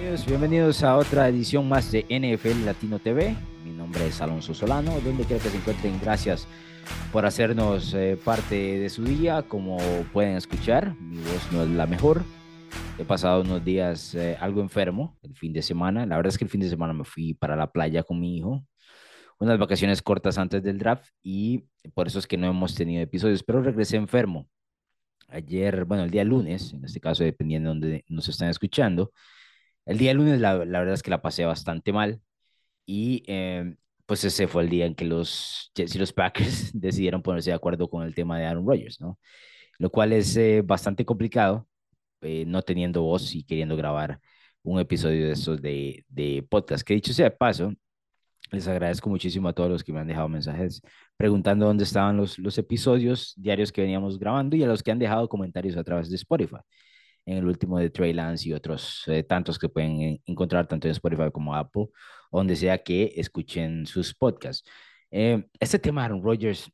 Bienvenidos, bienvenidos a otra edición más de NFL Latino TV. Mi nombre es Alonso Solano, donde quiera que se encuentren. Gracias por hacernos eh, parte de su día. Como pueden escuchar, mi voz no es la mejor. He pasado unos días eh, algo enfermo el fin de semana. La verdad es que el fin de semana me fui para la playa con mi hijo. Unas vacaciones cortas antes del draft y por eso es que no hemos tenido episodios, pero regresé enfermo. Ayer, bueno, el día lunes, en este caso dependiendo de dónde nos están escuchando, el día lunes la, la verdad es que la pasé bastante mal y eh, pues ese fue el día en que los Jets y los Packers decidieron ponerse de acuerdo con el tema de Aaron Rodgers, ¿no? Lo cual es eh, bastante complicado, eh, no teniendo voz y queriendo grabar un episodio de estos de, de podcast. Que dicho sea de paso, les agradezco muchísimo a todos los que me han dejado mensajes preguntando dónde estaban los, los episodios diarios que veníamos grabando y a los que han dejado comentarios a través de Spotify en el último de Trey Lance y otros eh, tantos que pueden encontrar tanto en Spotify como Apple, donde sea que escuchen sus podcasts. Eh, este tema de Aaron Rodgers,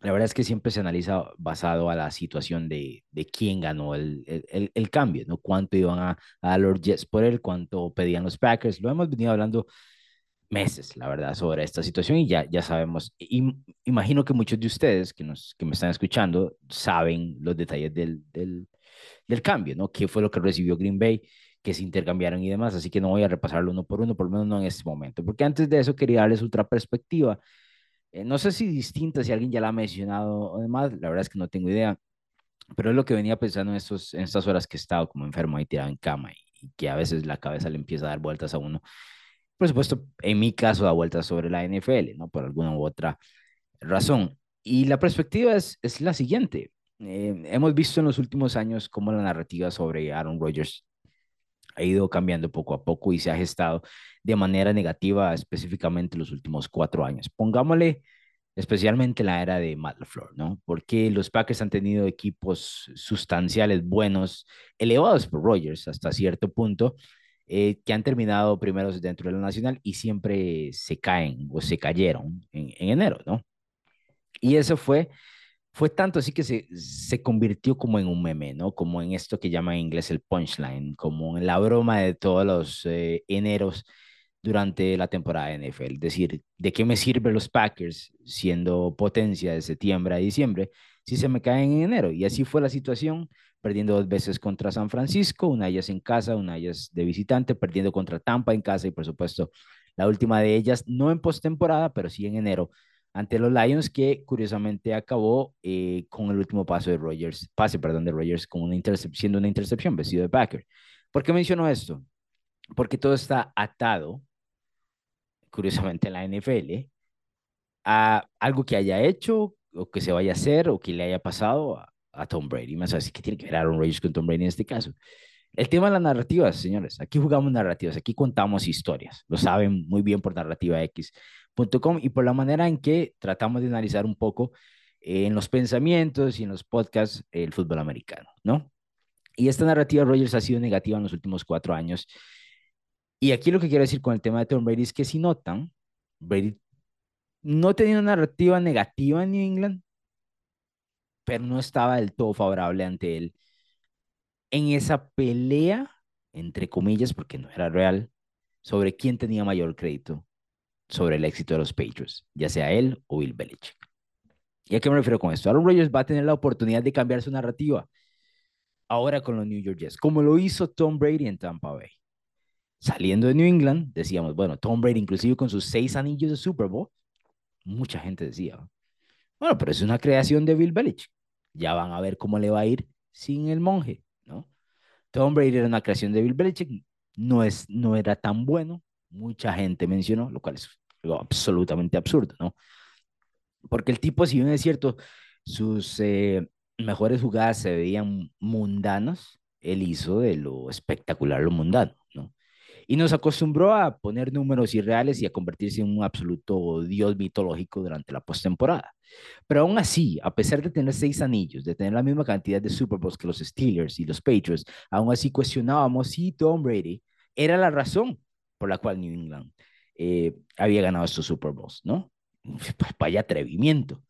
la verdad es que siempre se analiza basado a la situación de, de quién ganó el, el, el, cambio, ¿no? Cuánto iban a, a los Jets por él, cuánto pedían los Packers. Lo hemos venido hablando meses, la verdad, sobre esta situación y ya, ya sabemos. Y, imagino que muchos de ustedes que, nos, que me están escuchando saben los detalles del, del, del cambio, ¿no? ¿Qué fue lo que recibió Green Bay? que se intercambiaron y demás, así que no voy a repasarlo uno por uno, por lo menos no en este momento, porque antes de eso quería darles otra perspectiva, eh, no sé si distinta, si alguien ya la ha mencionado o demás, la verdad es que no tengo idea, pero es lo que venía pensando en, estos, en estas horas que he estado como enfermo ahí tirado en cama y, y que a veces la cabeza le empieza a dar vueltas a uno. Por supuesto, en mi caso da vueltas sobre la NFL, ¿no? Por alguna u otra razón. Y la perspectiva es, es la siguiente. Eh, hemos visto en los últimos años cómo la narrativa sobre Aaron Rodgers ha ido cambiando poco a poco y se ha gestado de manera negativa específicamente los últimos cuatro años. Pongámosle especialmente la era de Matt LaFleur, ¿no? Porque los Packers han tenido equipos sustanciales buenos, elevados por Rodgers hasta cierto punto, eh, que han terminado primeros dentro de la nacional y siempre se caen o se cayeron en, en enero, ¿no? Y eso fue fue tanto así que se, se convirtió como en un meme, ¿no? Como en esto que llama en inglés el punchline, como en la broma de todos los eh, eneros durante la temporada de NFL. Es decir, ¿de qué me sirven los Packers siendo potencia de septiembre a diciembre si se me caen en enero? Y así fue la situación, perdiendo dos veces contra San Francisco, una de ellas en casa, una de ellas de visitante, perdiendo contra Tampa en casa y por supuesto la última de ellas no en postemporada, pero sí en enero ante los Lions, que curiosamente acabó eh, con el último paso de Rogers, pase, perdón, de Rogers, con una siendo una intercepción vestido de Packer. ¿Por qué menciono esto? Porque todo está atado, curiosamente en la NFL, a algo que haya hecho, o que se vaya a hacer, o que le haya pasado a, a Tom Brady. Más así que tiene que ver Aaron Rodgers con Tom Brady en este caso. El tema de las narrativas, señores. Aquí jugamos narrativas, aquí contamos historias. Lo saben muy bien por Narrativa X y por la manera en que tratamos de analizar un poco eh, en los pensamientos y en los podcasts el fútbol americano, ¿no? Y esta narrativa Rogers ha sido negativa en los últimos cuatro años. Y aquí lo que quiero decir con el tema de Tom Brady es que si notan, Brady no tenía una narrativa negativa en New England, pero no estaba del todo favorable ante él en esa pelea, entre comillas, porque no era real, sobre quién tenía mayor crédito sobre el éxito de los Patriots, ya sea él o Bill Belichick. ¿Y a qué me refiero con esto? Aaron Rodgers va a tener la oportunidad de cambiar su narrativa ahora con los New York Jets, como lo hizo Tom Brady en Tampa Bay. Saliendo de New England, decíamos, bueno, Tom Brady, inclusive con sus seis anillos de Super Bowl, mucha gente decía, bueno, pero es una creación de Bill Belichick. Ya van a ver cómo le va a ir sin el monje. Tom Brady era una creación de Bill Belichick, no, es, no era tan bueno, mucha gente mencionó, lo cual es algo absolutamente absurdo, ¿no? Porque el tipo, si bien es cierto, sus eh, mejores jugadas se veían mundanas, él hizo de lo espectacular lo mundano, ¿no? Y nos acostumbró a poner números irreales y a convertirse en un absoluto dios mitológico durante la postemporada. Pero aún así, a pesar de tener seis anillos, de tener la misma cantidad de Super Bowls que los Steelers y los Patriots, aún así cuestionábamos si Tom Brady era la razón por la cual New England eh, había ganado estos Super Bowls, ¿no? Pues vaya atrevimiento.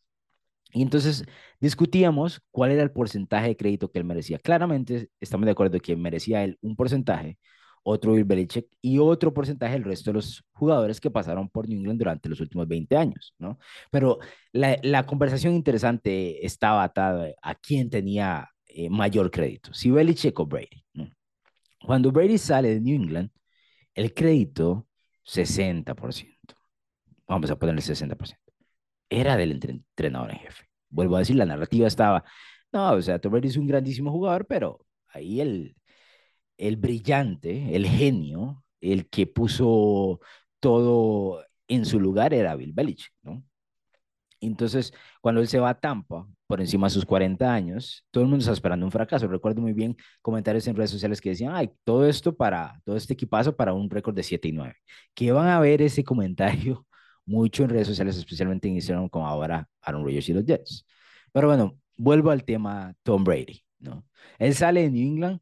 Y entonces discutíamos cuál era el porcentaje de crédito que él merecía. Claramente estamos de acuerdo que merecía él un porcentaje, otro Bill Belichick y otro porcentaje del resto de los jugadores que pasaron por New England durante los últimos 20 años, ¿no? Pero la, conversación interesante estaba atada a quién tenía eh, mayor crédito, si Belichick o Brady. Cuando Brady sale de New England, el crédito 60%, vamos a ponerle 60%, era del entrenador en jefe. Vuelvo a decir, la narrativa estaba, no, o sea, Tom Brady es un grandísimo jugador, pero ahí el, el brillante, el genio, el que puso todo en su lugar era Bill Belichick, ¿no? Entonces, cuando él se va a Tampa, por encima de sus 40 años, todo el mundo está esperando un fracaso. Recuerdo muy bien comentarios en redes sociales que decían, ay, todo esto para, todo este equipazo para un récord de 7 y 9. Que van a ver ese comentario mucho en redes sociales, especialmente en Instagram, como ahora Aaron Rodgers y los Jets. Pero bueno, vuelvo al tema Tom Brady, ¿no? Él sale de New England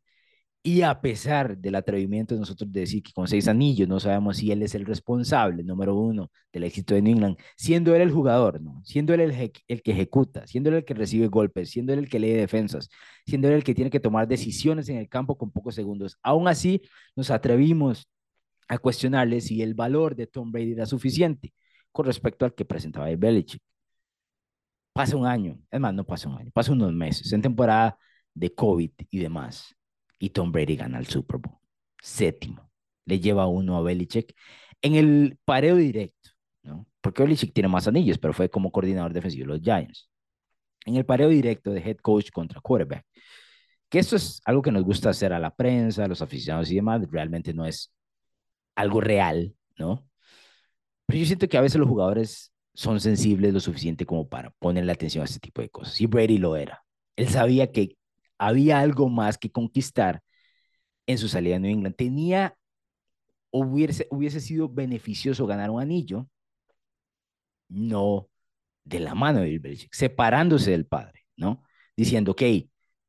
y a pesar del atrevimiento de nosotros de decir que con seis anillos no sabemos si él es el responsable, número uno, del éxito de New England, siendo él el jugador, ¿no? Siendo él el, el que ejecuta, siendo él el que recibe golpes, siendo él el que lee defensas, siendo él el que tiene que tomar decisiones en el campo con pocos segundos. Aún así, nos atrevimos a cuestionarle si el valor de Tom Brady era suficiente con respecto al que presentaba el Belichick. Pasa un año, es más, no pasa un año, pasa unos meses, en temporada de COVID y demás y Tom Brady gana el Super Bowl. Séptimo. Le lleva uno a Belichick en el pareo directo, ¿no? Porque Belichick tiene más anillos, pero fue como coordinador defensivo de los Giants. En el pareo directo de head coach contra quarterback. Que esto es algo que nos gusta hacer a la prensa, a los aficionados y demás. Realmente no es algo real, ¿no? Pero yo siento que a veces los jugadores son sensibles lo suficiente como para ponerle atención a este tipo de cosas. Y Brady lo era. Él sabía que había algo más que conquistar en su salida de New England. Tenía, hubiese, hubiese sido beneficioso ganar un anillo, no de la mano de Bill Belichick, separándose del padre, ¿no? Diciendo, ok,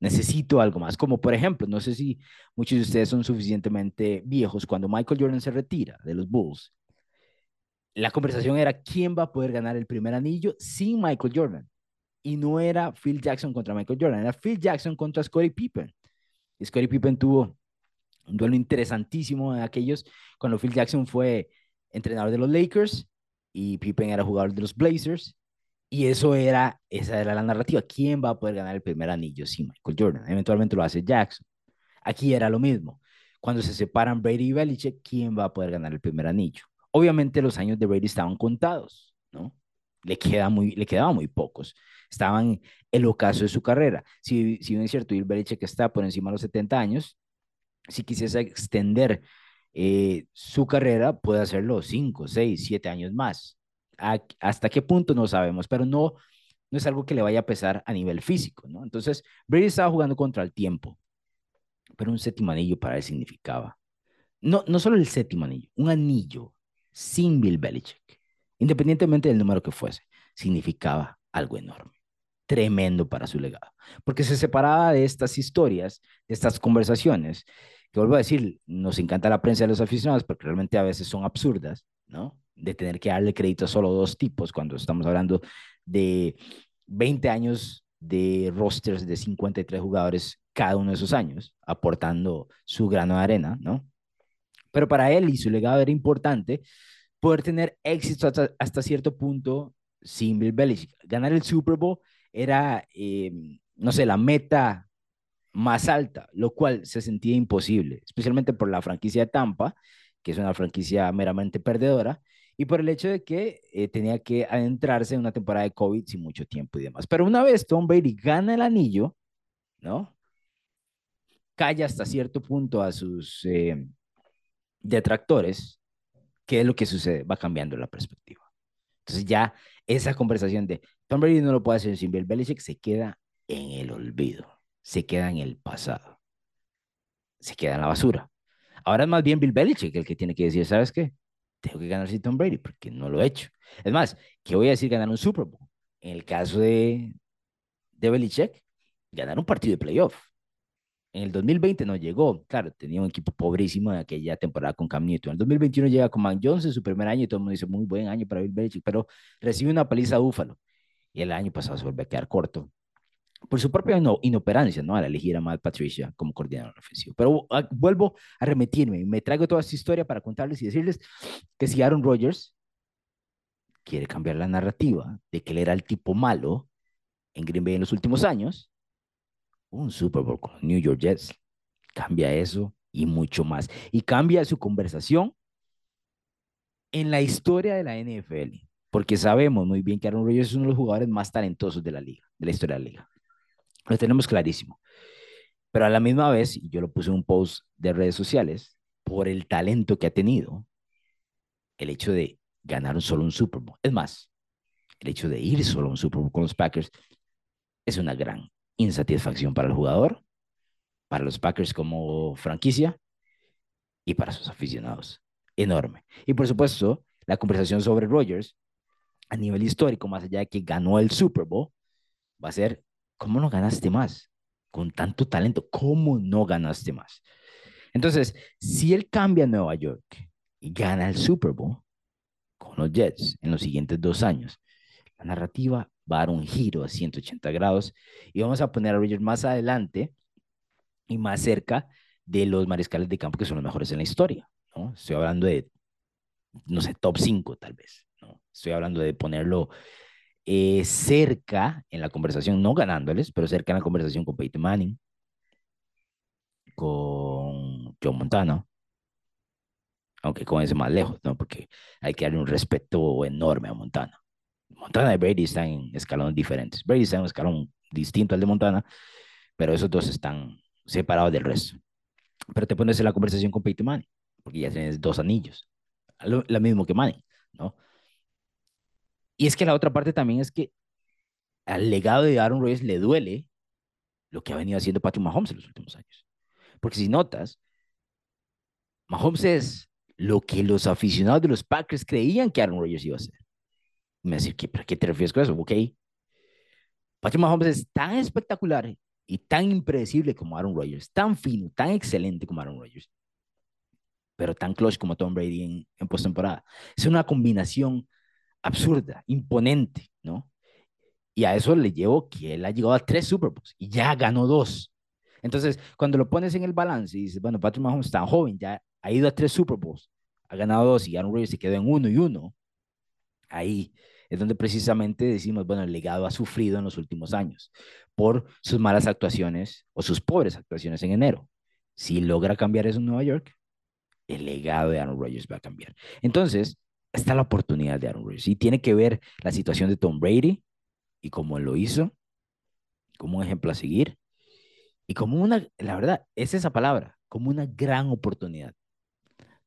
necesito algo más. Como por ejemplo, no sé si muchos de ustedes son suficientemente viejos, cuando Michael Jordan se retira de los Bulls, la conversación era quién va a poder ganar el primer anillo sin Michael Jordan y no era Phil Jackson contra Michael Jordan, era Phil Jackson contra Scottie Pippen. Y Scottie Pippen tuvo un duelo interesantísimo en aquellos cuando Phil Jackson fue entrenador de los Lakers y Pippen era jugador de los Blazers. Y eso era, esa era la narrativa. ¿Quién va a poder ganar el primer anillo? Sí, Michael Jordan. Eventualmente lo hace Jackson. Aquí era lo mismo. Cuando se separan Brady y Belichick, ¿quién va a poder ganar el primer anillo? Obviamente los años de Brady estaban contados, ¿no? Le, queda muy, le quedaban muy pocos estaban el ocaso de su carrera. Si, si bien cierto, Bill Belichick está por encima de los 70 años, si quisiese extender eh, su carrera, puede hacerlo 5, 6, 7 años más. ¿Hasta qué punto? No sabemos, pero no, no es algo que le vaya a pesar a nivel físico, ¿no? Entonces, Brady estaba jugando contra el tiempo, pero un séptimo anillo para él significaba, no, no solo el séptimo anillo, un anillo sin Bill Belichick, independientemente del número que fuese, significaba algo enorme tremendo para su legado, porque se separaba de estas historias, de estas conversaciones, que vuelvo a decir, nos encanta la prensa de los aficionados, porque realmente a veces son absurdas, ¿no? De tener que darle crédito a solo dos tipos cuando estamos hablando de 20 años de rosters de 53 jugadores cada uno de esos años, aportando su grano de arena, ¿no? Pero para él y su legado era importante poder tener éxito hasta, hasta cierto punto sin Bill Belichick. Ganar el Super Bowl era, eh, no sé, la meta más alta, lo cual se sentía imposible, especialmente por la franquicia de Tampa, que es una franquicia meramente perdedora, y por el hecho de que eh, tenía que adentrarse en una temporada de COVID sin mucho tiempo y demás. Pero una vez Tom Brady gana el anillo, ¿no? Calla hasta cierto punto a sus eh, detractores, ¿qué es lo que sucede? Va cambiando la perspectiva. Entonces ya esa conversación de Tom Brady no lo puede hacer sin Bill Belichick se queda en el olvido, se queda en el pasado, se queda en la basura. Ahora es más bien Bill Belichick el que tiene que decir, ¿sabes qué? Tengo que ganar sin Tom Brady porque no lo he hecho. Es más, ¿qué voy a decir ganar un Super Bowl? En el caso de, de Belichick, ganar un partido de playoff. En el 2020 no llegó, claro, tenía un equipo pobrísimo en aquella temporada con Cam Newton. En el 2021 llega con Man Jones en su primer año y todo el mundo dice, muy buen año para Bill Belichick, pero recibe una paliza a Búfalo. Y el año pasado se vuelve a quedar corto por su propia inoperancia, ¿no? Al elegir a Matt Patricia como coordinador ofensivo. Pero ah, vuelvo a remitirme y me traigo toda esta historia para contarles y decirles que si Aaron Rodgers quiere cambiar la narrativa de que él era el tipo malo en Green Bay en los últimos años, un Super Bowl con New York Jets cambia eso y mucho más. Y cambia su conversación en la historia de la NFL, porque sabemos muy bien que Aaron Rodgers es uno de los jugadores más talentosos de la liga, de la historia de la liga. Lo tenemos clarísimo. Pero a la misma vez, y yo lo puse en un post de redes sociales, por el talento que ha tenido, el hecho de ganar solo un Super Bowl. Es más, el hecho de ir solo a un Super Bowl con los Packers es una gran insatisfacción para el jugador, para los Packers como franquicia y para sus aficionados. Enorme. Y por supuesto, la conversación sobre Rogers a nivel histórico, más allá de que ganó el Super Bowl, va a ser, ¿cómo no ganaste más? Con tanto talento, ¿cómo no ganaste más? Entonces, si él cambia a Nueva York y gana el Super Bowl con los Jets en los siguientes dos años, la narrativa va a dar un giro a 180 grados y vamos a poner a Rodgers más adelante y más cerca de los mariscales de campo que son los mejores en la historia. ¿no? Estoy hablando de, no sé, top 5 tal vez. ¿No? Estoy hablando de ponerlo eh, cerca en la conversación, no ganándoles, pero cerca en la conversación con Peyton Manning, con John Montana, aunque con ese más lejos, ¿no? Porque hay que darle un respeto enorme a Montana. Montana y Brady están en escalones diferentes. Brady está en un escalón distinto al de Montana, pero esos dos están separados del resto. Pero te pones en la conversación con Peyton Manning, porque ya tienes dos anillos, lo, mismo que Manning, ¿no? Y es que la otra parte también es que al legado de Aaron Rodgers le duele lo que ha venido haciendo Patrick Mahomes en los últimos años. Porque si notas, Mahomes es lo que los aficionados de los Packers creían que Aaron Rodgers iba a ser. Me decir, ¿qué, ¿qué te refieres con eso? Ok. Patrick Mahomes es tan espectacular y tan impredecible como Aaron Rodgers, tan fino, tan excelente como Aaron Rodgers, pero tan clutch como Tom Brady en, en postemporada. Es una combinación absurda, imponente, ¿no? Y a eso le llevo que él ha llegado a tres Super Bowls y ya ganó dos. Entonces, cuando lo pones en el balance y dices, bueno, Patrick Mahomes está joven, ya ha ido a tres Super Bowls, ha ganado dos y Aaron Rodgers se quedó en uno y uno, ahí es donde precisamente decimos, bueno, el legado ha sufrido en los últimos años por sus malas actuaciones o sus pobres actuaciones en enero. Si logra cambiar eso en Nueva York, el legado de Aaron Rodgers va a cambiar. Entonces, está la oportunidad de Aaron Rodgers. Y tiene que ver la situación de Tom Brady y cómo lo hizo, como un ejemplo a seguir y como una, la verdad, es esa palabra, como una gran oportunidad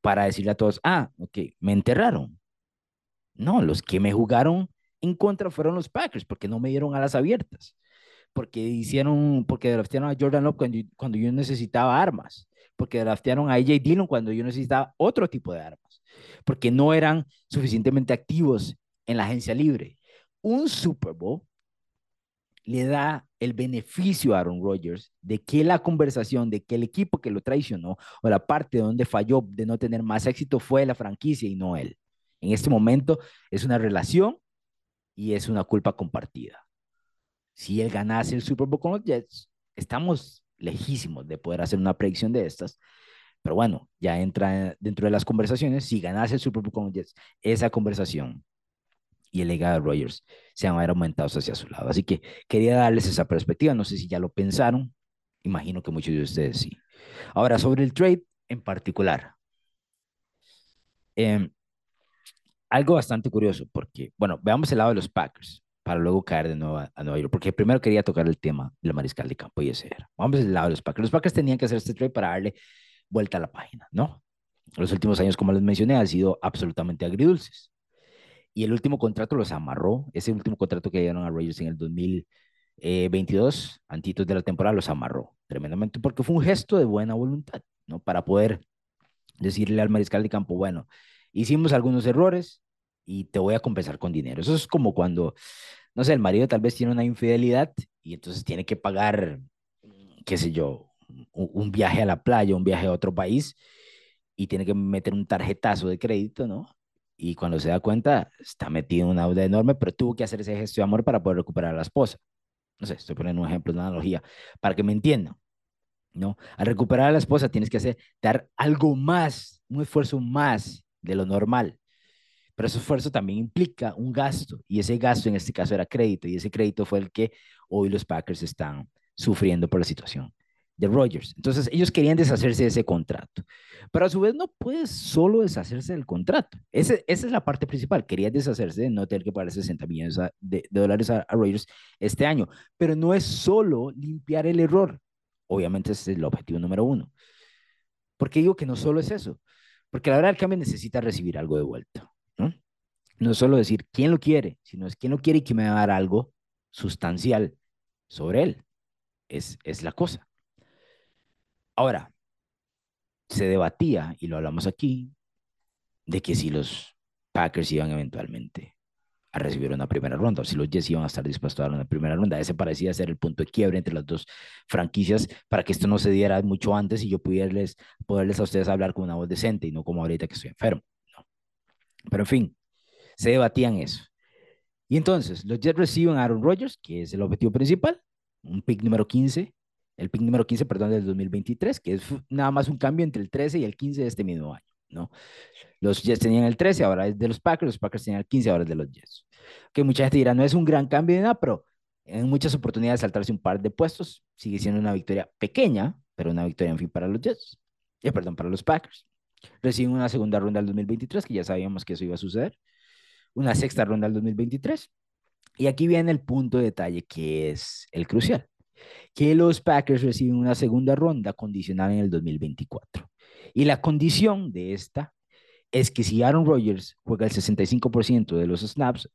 para decirle a todos, ah, ok, me enterraron, no, los que me jugaron en contra fueron los Packers, porque no me dieron alas abiertas, porque hicieron, porque draftearon a Jordan Love cuando, yo necesitaba armas, porque draftearon a AJ Dillon cuando yo necesitaba otro tipo de armas, porque no eran suficientemente activos en la agencia libre. Un Super Bowl le da el beneficio a Aaron Rodgers de que la conversación, de que el equipo que lo traicionó o la parte donde falló de no tener más éxito fue la franquicia y no él. En este momento es una relación y es una culpa compartida. Si él ganase el Super Bowl con los Jets, estamos lejísimos de poder hacer una predicción de estas. Pero bueno, ya entra dentro de las conversaciones. Si ganase el Super Bowl con Jets, esa conversación y el legado de Rogers se van a ver aumentados hacia su lado. Así que quería darles esa perspectiva. No sé si ya lo pensaron. Imagino que muchos de ustedes sí. Ahora, sobre el trade en particular. Eh, algo bastante curioso, porque, bueno, veamos el lado de los Packers para luego caer de nuevo a, Nueva York, porque primero quería tocar el tema del mariscal de campo y ese era. Vamos al lado de los Packers. Los Packers tenían que hacer este trade para darle vuelta a la página, ¿no? Los últimos años, como les mencioné, han sido absolutamente agridulces. Y el último contrato los amarró, ese último contrato que dieron a Rogers en el 2022, antitos de la temporada, los amarró tremendamente, porque fue un gesto de buena voluntad, ¿no? Para poder decirle al mariscal de campo, bueno, hicimos algunos errores y te voy a compensar con dinero. Eso es como cuando, no sé, el marido tal vez tiene una infidelidad y entonces tiene que pagar, qué sé yo, un, viaje a la playa, un viaje a otro país y tiene que meter un tarjetazo de crédito, ¿no? Y cuando se da cuenta, está metido en una deuda enorme, pero tuvo que hacer ese gesto de amor para poder recuperar a la esposa. No sé, estoy poniendo un ejemplo, una analogía, para que me entiendan. ¿no? Al recuperar a la esposa tienes que hacer, dar algo más, un esfuerzo más de lo normal. Pero ese esfuerzo también implica un gasto, y ese gasto en este caso era crédito, y ese crédito fue el que hoy los Packers están sufriendo por la situación de Rogers. Entonces, ellos querían deshacerse de ese contrato. Pero a su vez no puedes solo deshacerse del contrato. Esa es la parte principal. Quería deshacerse de no tener que pagar 60 millones de, dólares a, a Rogers este año. Pero no es solo limpiar el error. Obviamente ese es el objetivo número uno. ¿Por qué digo que no solo es eso? Porque la verdad el cambio necesita recibir algo de vuelta. ¿No? no es solo decir quién lo quiere, sino es quién lo quiere y que me va a dar algo sustancial sobre él. Es, es la cosa. Ahora, se debatía, y lo hablamos aquí, de que si los Packers iban eventualmente a recibir una primera ronda, o si los Jets iban a estar dispuestos a dar una primera ronda. Ese parecía ser el punto de quiebre entre las dos franquicias para que esto no se diera mucho antes y yo pudiérles, poderles a ustedes hablar con una voz decente y no como ahorita que estoy enfermo. Pero en fin, se debatían eso. Y entonces, los Jets reciben a Aaron Rodgers, que es el objetivo principal, un pick número 15, el pick número 15, perdón, del 2023, que es nada más un cambio entre el 13 y el 15 de este mismo año, ¿no? Los Jets tenían el 13, ahora es de los Packers, los Packers tenían el 15, ahora de los Jets. Que mucha gente dirá, no es un gran cambio de nada, pero en muchas oportunidades saltarse un par de puestos sigue siendo una victoria pequeña, pero una victoria en fin para los Jets. Eh, perdón, para los Packers. Reciben una segunda ronda del 2023, que ya sabíamos que eso iba a suceder. Una sexta ronda del 2023. Y aquí viene el punto de detalle que es el crucial. Que los Packers reciben una segunda ronda condicional en el 2024. Y la condición de esta es que si Aaron Rodgers juega el 65% de los snaps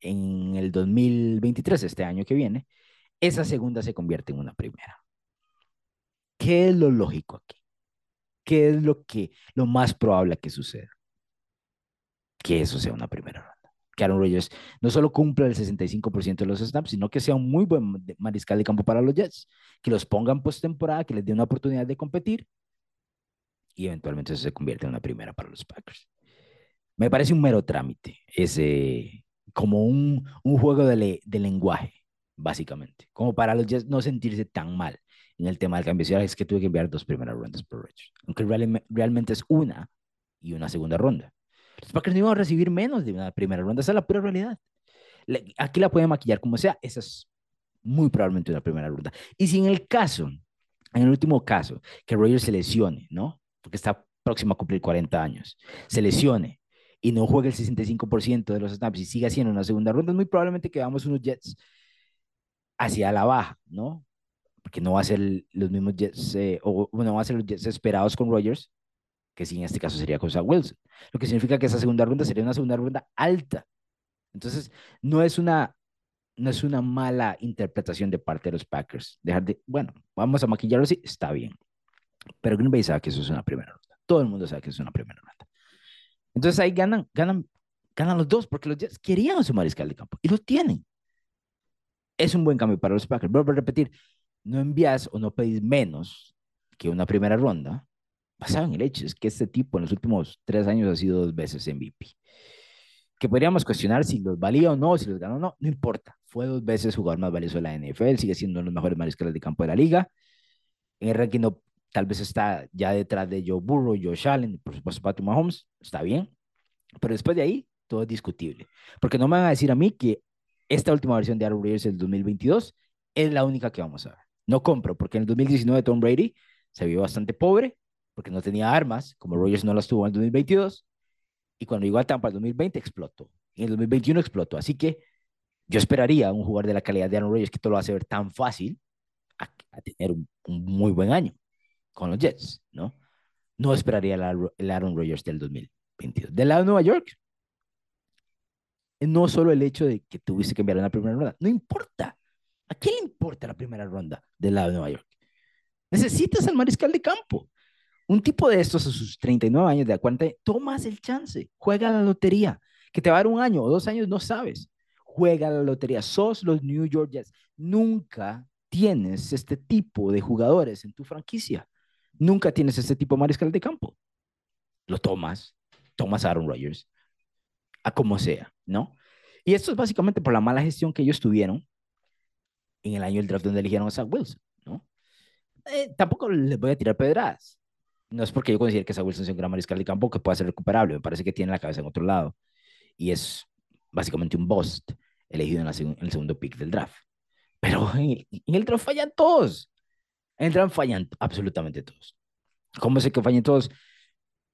en el 2023, este año que viene, esa segunda se convierte en una primera. ¿Qué es lo lógico aquí? ¿Qué es lo que lo más probable que suceda? Que eso sea una primera ronda. Que Aaron Rodgers no solo cumpla el 65% de los snaps, sino que sea un muy buen mariscal de campo para los Jets, que los pongan postemporada, que les dé una oportunidad de competir y eventualmente eso se convierte en una primera para los Packers. Me parece un mero trámite, ese, como un, un juego de, de, lenguaje, básicamente, como para los Jets no sentirse tan mal en el tema del cambio. Es que tuve que enviar dos primeras rondas por Rodgers, aunque realmente es una y una segunda ronda. Los Packers no iban a recibir menos de una primera ronda, esa es la pura realidad. Aquí la pueden maquillar como sea, esa es muy probablemente una primera ronda. Y si en el caso, en el último caso, que Rodgers se lesione, ¿no? porque está próximo a cumplir 40 años, se lesione y no juegue el 65% de los snaps y siga haciendo una segunda ronda, es muy probablemente que veamos unos Jets hacia la baja, ¿no? Porque no va a ser los mismos Jets, eh, o bueno, va a ser los Jets esperados con Rogers, que sí en este caso sería con Zach Wilson. Lo que significa que esa segunda ronda sería una segunda ronda alta. Entonces, no es una, no es una mala interpretación de parte de los Packers. Dejar de, bueno, vamos a maquillarlo así, está bien. Pero Green Bay sabe que eso es una primera ronda. Todo el mundo sabe que eso es una primera ronda. Entonces ahí ganan, ganan, ganan los dos, porque los Jets querían a su mariscal de campo y lo tienen. Es un buen cambio para los Packers. Vuelvo a repetir, no envías o no pedís menos que una primera ronda, basado en el hecho es que este tipo en los últimos tres años ha sido dos veces MVP. Que podríamos cuestionar si los valía o no, si los ganó o no, no importa. Fue dos veces jugador más valioso de la NFL, sigue siendo uno de los mejores mariscales de campo de la liga. En el ranking no Tal vez está ya detrás de Joe Burrow, Joe Allen, por supuesto Patrick Mahomes, está bien. Pero después de ahí, todo es discutible. Porque no me van a decir a mí que esta última versión de Aaron Rodgers del 2022 es la única que vamos a ver. No compro, porque en el 2019 Tom Brady se vio bastante pobre, porque no tenía armas, como Rodgers no las tuvo en el 2022, y cuando llegó a Tampa el 2020 explotó. Y en el 2021 explotó. Así que yo esperaría un jugador de la calidad de Aaron Rodgers que todo lo hace ver tan fácil a, tener un, muy buen año con los Jets, ¿no? No esperaría el Aaron Rodgers del 2022. Del lado de Nueva York, no solo el hecho de que tuviste que enviar una primera ronda, no importa. ¿A quién le importa la primera ronda del lado de Nueva York? Necesitas al mariscal de campo. Un tipo de estos a sus 39 años de 40, tomas el chance, juega la lotería, que te va a dar un año o dos años, no sabes. Juega la lotería, sos los New York Jets. Nunca tienes este tipo de jugadores en tu franquicia nunca tienes ese tipo de mariscal de campo. Lo tomas, tomas a Aaron Rodgers, a como sea, ¿no? Y esto es básicamente por la mala gestión que ellos tuvieron en el año del draft donde eligieron a Zach Wilson, ¿no? Eh, tampoco les voy a tirar pedradas. No es porque yo considero que Zach Wilson sea un gran mariscal de campo que pueda ser recuperable. Me parece que tiene la cabeza en otro lado. Y es básicamente un bust elegido en, el segundo pick del draft. Pero en el, draft fallan todos. En el draft fallan absolutamente todos. ¿Cómo sé que fallan todos?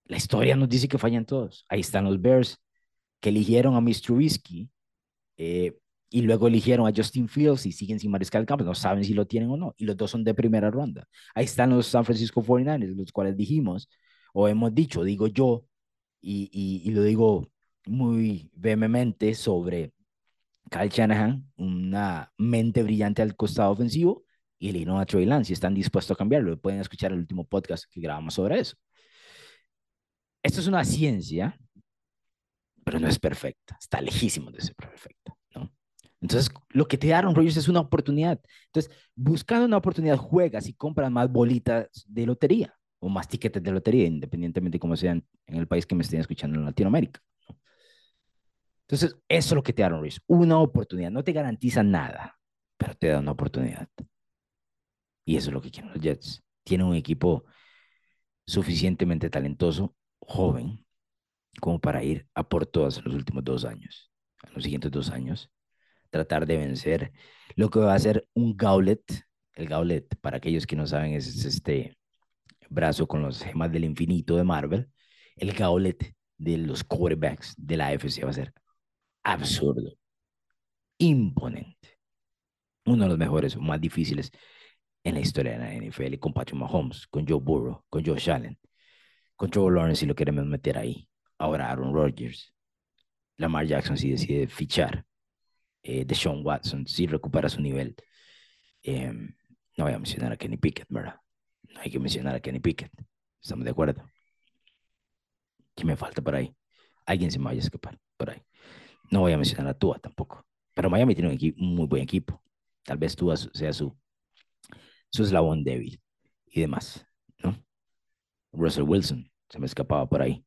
La historia nos dice que fallan todos. Ahí están los Bears que eligieron a Mr. Whiskey eh, y luego eligieron a Justin Fields y siguen sin mariscal campo, no saben si lo tienen o no, y los dos son de primera ronda. Ahí están los San Francisco 49ers, los cuales dijimos, o hemos dicho, digo yo, y, y, lo digo muy vehemente sobre Kyle Shanahan, una mente brillante al costado ofensivo, y eligieron a Trey Lance, y están dispuestos a cambiarlo. Pueden escuchar el último podcast que grabamos sobre eso. Esto es una ciencia, pero no es perfecta, está lejísimo de ser perfecta. Entonces, lo que te Aaron Rodgers es una oportunidad. Entonces, buscando una oportunidad, juegas y compras más bolitas de lotería o más tiquetes de lotería, independientemente de cómo sean en el país que me estén escuchando en Latinoamérica. Entonces, eso es lo que te Aaron Rodgers, una oportunidad. No te garantiza nada, pero te da una oportunidad. Y eso es lo que quieren los Jets. Tienen un equipo suficientemente talentoso, joven, como para ir a por todas en los últimos dos años, en los siguientes dos años tratar de vencer lo que va a ser un gauntlet. El gauntlet, para aquellos que no saben, es este brazo con los gemas del infinito de Marvel. El gauntlet de los quarterbacks de la AFC va a ser absurdo, imponente. Uno de los mejores más difíciles en la historia de la NFL, con Patrick Mahomes, con Joe Burrow, con Josh Allen, con Trevor Lawrence si lo queremos meter ahí. Ahora Aaron Rodgers, Lamar Jackson si decide fichar eh, de Sean Watson si recupera su nivel. Em, no voy a mencionar a Kenny Pickett, ¿verdad? No hay que mencionar a Kenny Pickett. ¿Estamos de acuerdo? ¿Qué me falta por ahí? Alguien se me vaya a escapar por ahí. No voy a mencionar a Tua tampoco. Pero Miami tiene un, muy buen equipo. Tal vez Tua sea su, su eslabón débil y demás, ¿no? Russell Wilson se me escapaba por ahí.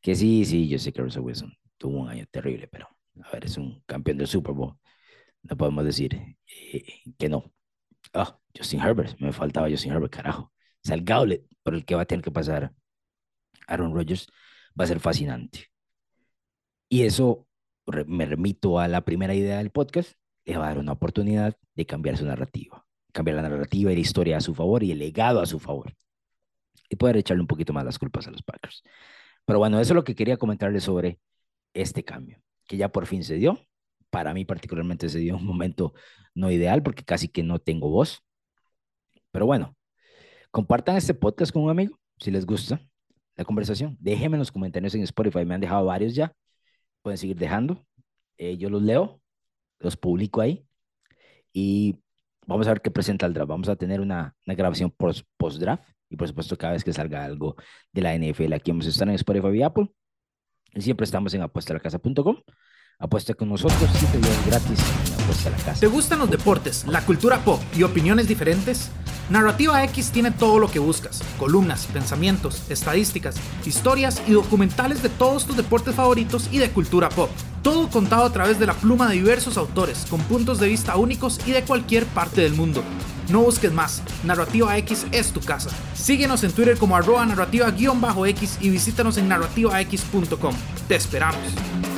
Que sí, sí, yo sé que Russell Wilson tuvo un año terrible, pero a ver, es un campeón del Super Bowl. No podemos decir eh, que no. Ah, Justin Herbert, me faltaba Justin Herbert, carajo. O sea, el gauntlet por el que va a tener que pasar Aaron Rodgers va a ser fascinante. Y eso me remito a la primera idea del podcast, le va a dar una oportunidad de cambiar su narrativa, cambiar la narrativa y la historia a su favor y el legado a su favor. Y poder echarle un poquito más las culpas a los Packers. Pero bueno, eso es lo que quería comentarles sobre este cambio que ya por fin se dio. Para mí particularmente se dio un momento no ideal porque casi que no tengo voz. Pero bueno, compartan este podcast con un amigo si les gusta la conversación. Déjenme en los comentarios en Spotify, me han dejado varios ya. Pueden seguir dejando. Eh, yo los leo, los publico ahí y vamos a ver qué presenta el draft. Vamos a tener una, una grabación post-draft y por supuesto cada vez que salga algo de la NFL aquí vamos a estar en Spotify y Apple. Siempre estamos en apuestalacasa.com. Apuesta con nosotros, 7 días gratis en Apuesta la Casa. ¿Te gustan los deportes, la cultura pop y opiniones diferentes? Narrativa X tiene todo lo que buscas: columnas, pensamientos, estadísticas, historias y documentales de todos tus deportes favoritos y de cultura pop. Todo contado a través de la pluma de diversos autores, con puntos de vista únicos y de cualquier parte del mundo. No busques más, Narrativa X es tu casa. Síguenos en Twitter como arroba narrativa-x y visítanos en narrativax.com. Te esperamos.